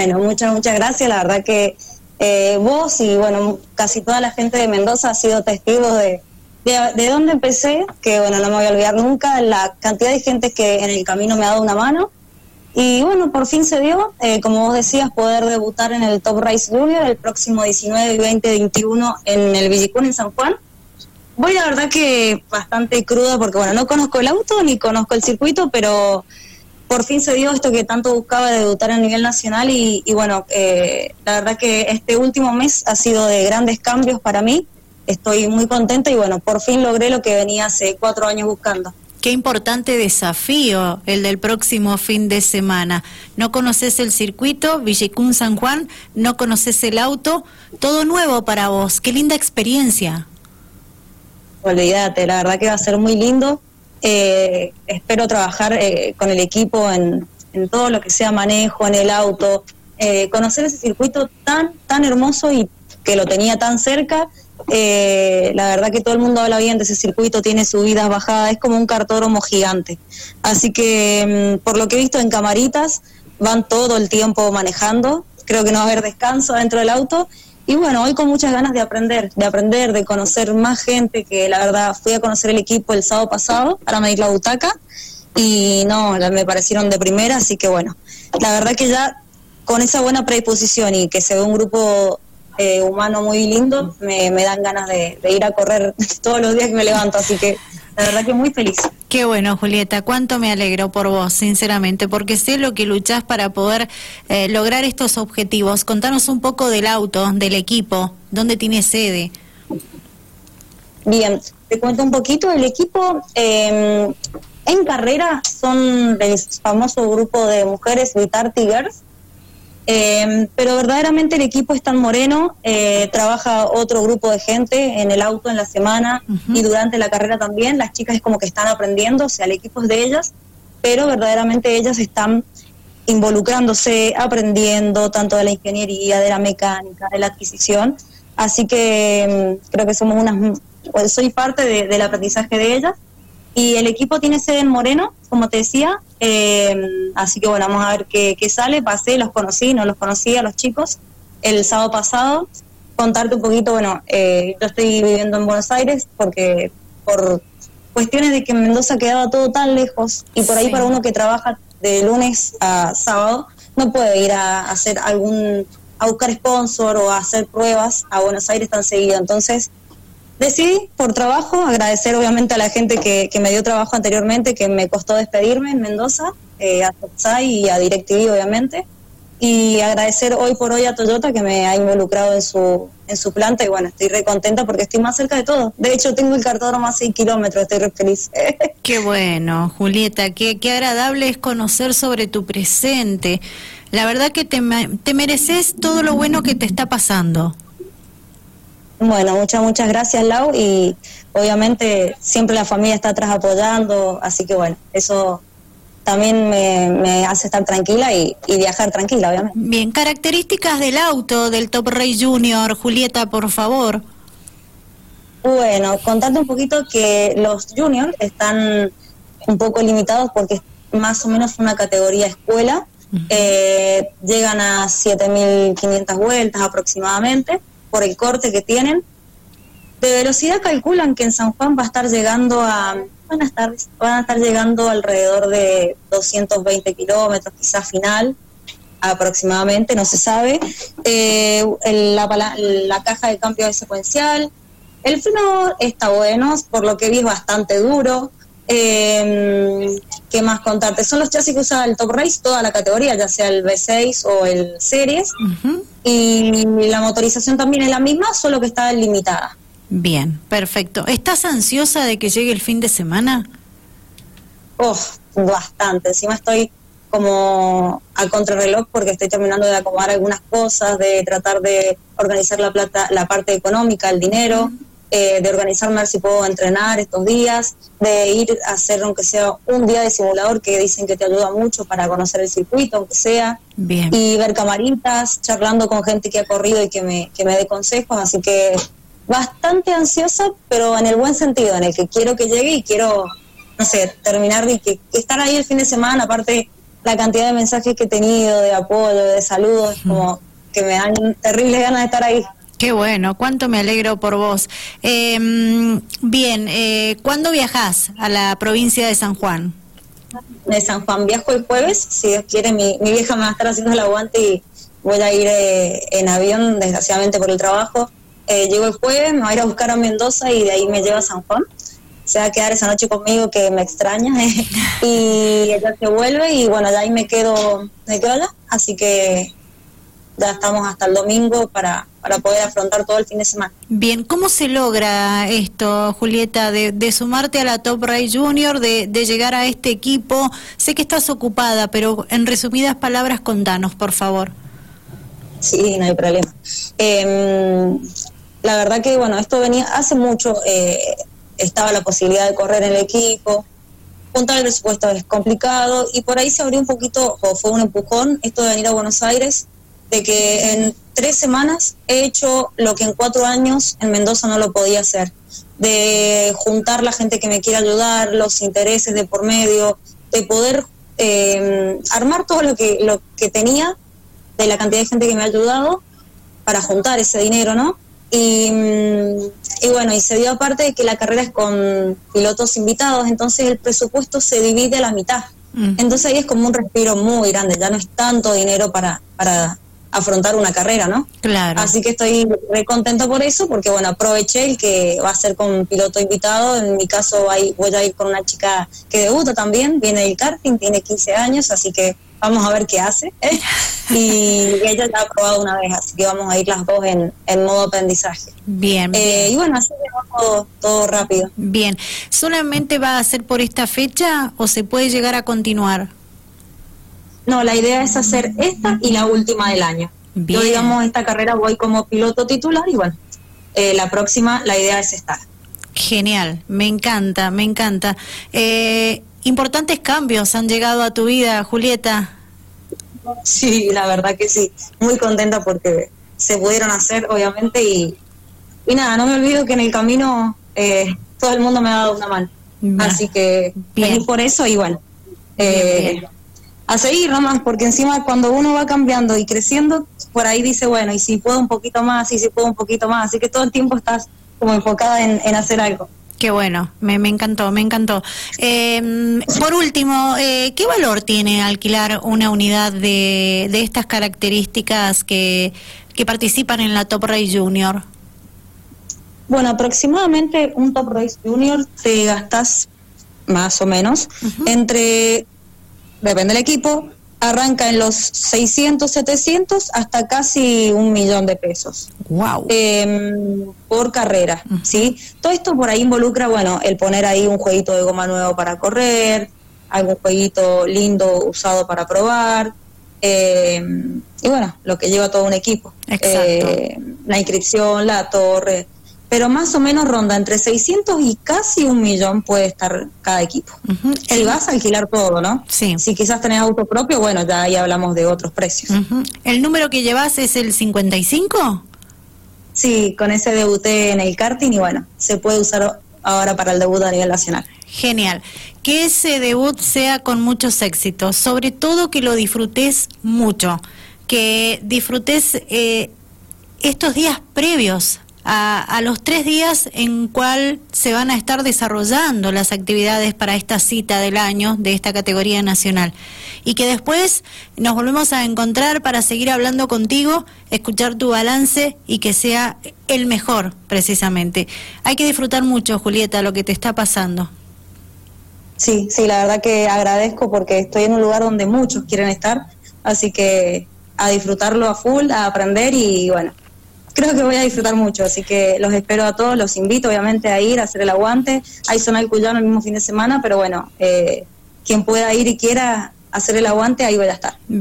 Bueno, muchas, muchas gracias. La verdad que eh, vos y bueno, casi toda la gente de Mendoza ha sido testigo de, de, dónde empecé, que bueno, no me voy a olvidar nunca, la cantidad de gente que en el camino me ha dado una mano. Y bueno, por fin se dio, eh, como vos decías, poder debutar en el Top Race Junior el próximo 19, 20, 21 en el Villicún en San Juan. Voy la verdad que bastante cruda porque bueno, no conozco el auto ni conozco el circuito, pero por fin se dio esto que tanto buscaba de debutar a nivel nacional y, bueno, eh, la verdad que este último mes ha sido de grandes cambios para mí. Estoy muy contenta y bueno, por fin logré lo que venía hace cuatro años buscando. Qué importante desafío el del próximo fin de semana. No conoces el circuito, Villicún San Juan, no conoces el auto, todo nuevo para vos. Qué linda experiencia. Olvídate, la verdad que va a ser muy lindo. Eh, espero trabajar eh, con el equipo en, todo lo que sea manejo, en el auto, eh, conocer ese circuito tan, tan hermoso y que lo tenía tan cerca. la verdad que todo el mundo habla bien de ese circuito, tiene subidas, bajadas, es como un cartódromo gigante. Así que mm, por lo que he visto en camaritas, van todo el tiempo manejando, creo que no va a haber descanso dentro del auto y bueno, hoy con muchas ganas de aprender, de aprender, de conocer más gente, que la verdad fui a conocer el equipo el sábado pasado para medir la butaca y no, me parecieron de primera, así que bueno, la verdad que ya con esa buena predisposición y que se ve un grupo eh, humano muy lindo, me, dan ganas de, ir a correr todos los días que me levanto, así que la verdad que muy feliz. Qué bueno, Julieta, cuánto me alegro por vos, sinceramente, porque sé lo que luchás para poder eh, lograr estos objetivos. Contanos un poco del auto, del equipo, dónde tiene sede. Bien, te cuento un poquito. El equipo em, en carrera son del famoso grupo de mujeres Vitar Tigers eh, pero verdaderamente el equipo es tan moreno, eh, trabaja otro grupo de gente en el auto en la semana y durante la carrera también. Las chicas es como que están aprendiendo, o sea, el equipo es de ellas, pero verdaderamente ellas están involucrándose, aprendiendo tanto de la ingeniería, de la mecánica, de la adquisición. Así que mm, creo que somos unas, soy parte del aprendizaje de ellas y el equipo tiene sede en Moreno, como te decía, eh, así que bueno, vamos a ver qué, sale. Pasé, los conocí, no los conocía los chicos el sábado pasado. Contarte un poquito, bueno, eh, yo estoy viviendo en Buenos Aires porque por cuestiones de que Mendoza quedaba todo tan lejos y por ahí para uno que trabaja de lunes a sábado no puede ir a, hacer algún, a buscar sponsor o a hacer pruebas a Buenos Aires tan seguido. Entonces Decidí, por trabajo, agradecer obviamente a la gente que, me dio trabajo anteriormente, que me costó despedirme en Mendoza, eh, a Totsai y a DirecTV obviamente, y agradecer hoy por hoy a Toyota que me ha involucrado en su, en su planta y bueno, estoy re contenta porque estoy más cerca de todo. De hecho, tengo el cartódromo a 6 kilómetros, estoy re feliz. qué bueno, Julieta, qué, qué agradable es conocer sobre tu presente. La verdad que te, te mereces todo lo bueno que te está pasando. Bueno, muchas, muchas gracias, Lau, y obviamente siempre la familia está atrás apoyando, así que bueno, eso también me, hace estar tranquila y, viajar tranquila, obviamente. Bien, características del auto del Top Race Junior, Julieta, por favor. Bueno, contarte un poquito que los juniors están un poco limitados porque es más o menos una categoría escuela, eh, llegan a 7.500 vueltas aproximadamente por el corte que tienen. De velocidad calculan que en San Juan va a estar llegando a, van a estar, van a estar llegando alrededor de 220 kilómetros, quizás final, aproximadamente, no se sabe. Eh, la, caja de cambio es secuencial. El freno está bueno, por lo que vi es bastante duro. Eh, ¿Qué más contarte? Son los chasis que usa el Top Race, toda la categoría, ya sea el V6 o el Series. Y la motorización también es la misma, solo que está limitada. Bien, perfecto. ¿Estás ansiosa de que llegue el fin de semana? Oh, bastante. Encima estoy como a contrarreloj porque estoy terminando de acomodar algunas cosas, de tratar de organizar la plata, la parte económica, el dinero. Eh, de organizarme a ver si puedo entrenar estos días, de ir a hacer aunque sea un día de simulador que dicen que te ayuda mucho para conocer el circuito, aunque sea, y ver camaritas, charlando con gente que ha corrido y que me, que me dé consejos, así que bastante ansiosa, pero en el buen sentido, en el que quiero que llegue y quiero, no sé, terminar y que estar ahí el fin de semana, aparte la cantidad de mensajes que he tenido, de apoyo, de saludos, como que me dan terribles ganas de estar ahí. Qué bueno, cuánto me alegro por vos. Em, bien, eh, ¿cuándo viajás a la provincia de San Juan? De San Juan viajo el jueves, si Dios quiere, mi, vieja me va a estar haciendo el aguante y voy a ir eh, en avión, desgraciadamente por el trabajo. Eh, llego el jueves, me voy a ir a buscar a Mendoza y de ahí me lleva a San Juan. Se va a quedar esa noche conmigo que me extraña y ella se vuelve y bueno, de ahí me quedo, me quedo allá. Así que ya estamos hasta el domingo para, para poder afrontar todo el fin de semana. Bien, ¿cómo se logra esto, Julieta, de, sumarte a la Top Race Junior, de, llegar a este equipo? Sé que estás ocupada, pero en resumidas palabras, contanos, por favor. Sí, no hay problema. Em, la verdad que, bueno, esto venía hace mucho, eh, estaba la posibilidad de correr en el equipo, juntar el presupuesto es complicado y por ahí se abrió un poquito, o fue un empujón, esto de venir a Buenos Aires de que en tres semanas he hecho lo que en cuatro años en Mendoza no lo podía hacer, de juntar la gente que me quiere ayudar, los intereses de por medio, de poder eh, armar todo lo que, lo que tenía de la cantidad de gente que me ha ayudado para juntar ese dinero, ¿no? Y, y, bueno, y se dio aparte de que la carrera es con pilotos invitados, entonces el presupuesto se divide a la mitad. Mm. Entonces ahí es como un respiro muy grande, ya no es tanto dinero para, para afrontar una carrera, ¿no? Claro. Así que estoy muy contento por eso, porque bueno, aproveché el que va a ser con piloto invitado. En mi caso voy a ir con una chica que debuta también, viene del karting, tiene 15 años, así que vamos a ver qué hace. ¿eh? Y ella ya ha probado una vez, así que vamos a ir las dos en, modo aprendizaje. Bien, eh, Y bueno, así que todo, todo rápido. Bien. ¿Solamente va a ser por esta fecha o se puede llegar a continuar? No, la idea es hacer esta y la última del año. Yo, digamos, esta carrera voy como piloto titular y bueno, eh, la próxima, la idea es estar. Genial, me encanta, me encanta. Eh, importantes cambios han llegado a tu vida, Julieta. Sí, la verdad que sí. Muy contenta porque se pudieron hacer, obviamente, y, y nada, no me olvido que en el camino eh, todo el mundo me ha dado una mano. Así que bien. por eso y bueno. Eh, a seguir nomás, porque encima cuando uno va cambiando y creciendo, por ahí dice, bueno, y si puedo un poquito más, y si puedo un poquito más, así que todo el tiempo estás como enfocada en, hacer algo. Qué bueno, me, encantó, me encantó. Em, por último, eh, ¿qué valor tiene alquilar una unidad de, de estas características que, que participan en la Top Race Junior? Bueno, aproximadamente un Top Race Junior te gastas más o menos entre depende del equipo, arranca en los 600, 700 hasta casi un millón de pesos. Wow. Em, por carrera, ¿sí? Todo esto por ahí involucra, bueno, el poner ahí un jueguito de goma nuevo para correr, algún jueguito lindo usado para probar, em, y bueno, lo que lleva todo un equipo. Exacto. Eh, la inscripción, la torre, pero más o menos ronda entre 600 y casi un millón puede estar cada equipo. Si vas a alquilar todo, ¿no? Sí. Si quizás tenés auto propio, bueno, ya ahí hablamos de otros precios. ¿El número que llevas es el 55? Sí, con ese debuté en el karting y bueno, se puede usar ahora para el debut a nivel nacional. Genial. Que ese debut sea con muchos éxitos, sobre todo que lo disfrutes mucho, que disfrutes eh, estos días previos a, los tres días en cual se van a estar desarrollando las actividades para esta cita del año de esta categoría nacional. Y que después nos volvemos a encontrar para seguir hablando contigo, escuchar tu balance y que sea el mejor, precisamente. Hay que disfrutar mucho, Julieta, lo que te está pasando. Sí, sí, la verdad que agradezco porque estoy en un lugar donde muchos quieren estar, así que a disfrutarlo a full, a aprender y bueno, creo que voy a disfrutar mucho, así que los espero a todos, los invito obviamente a ir a hacer el aguante. Hay zona del Cuyano el mismo fin de semana, pero bueno, eh, quien pueda ir y quiera hacer el aguante, ahí voy a estar.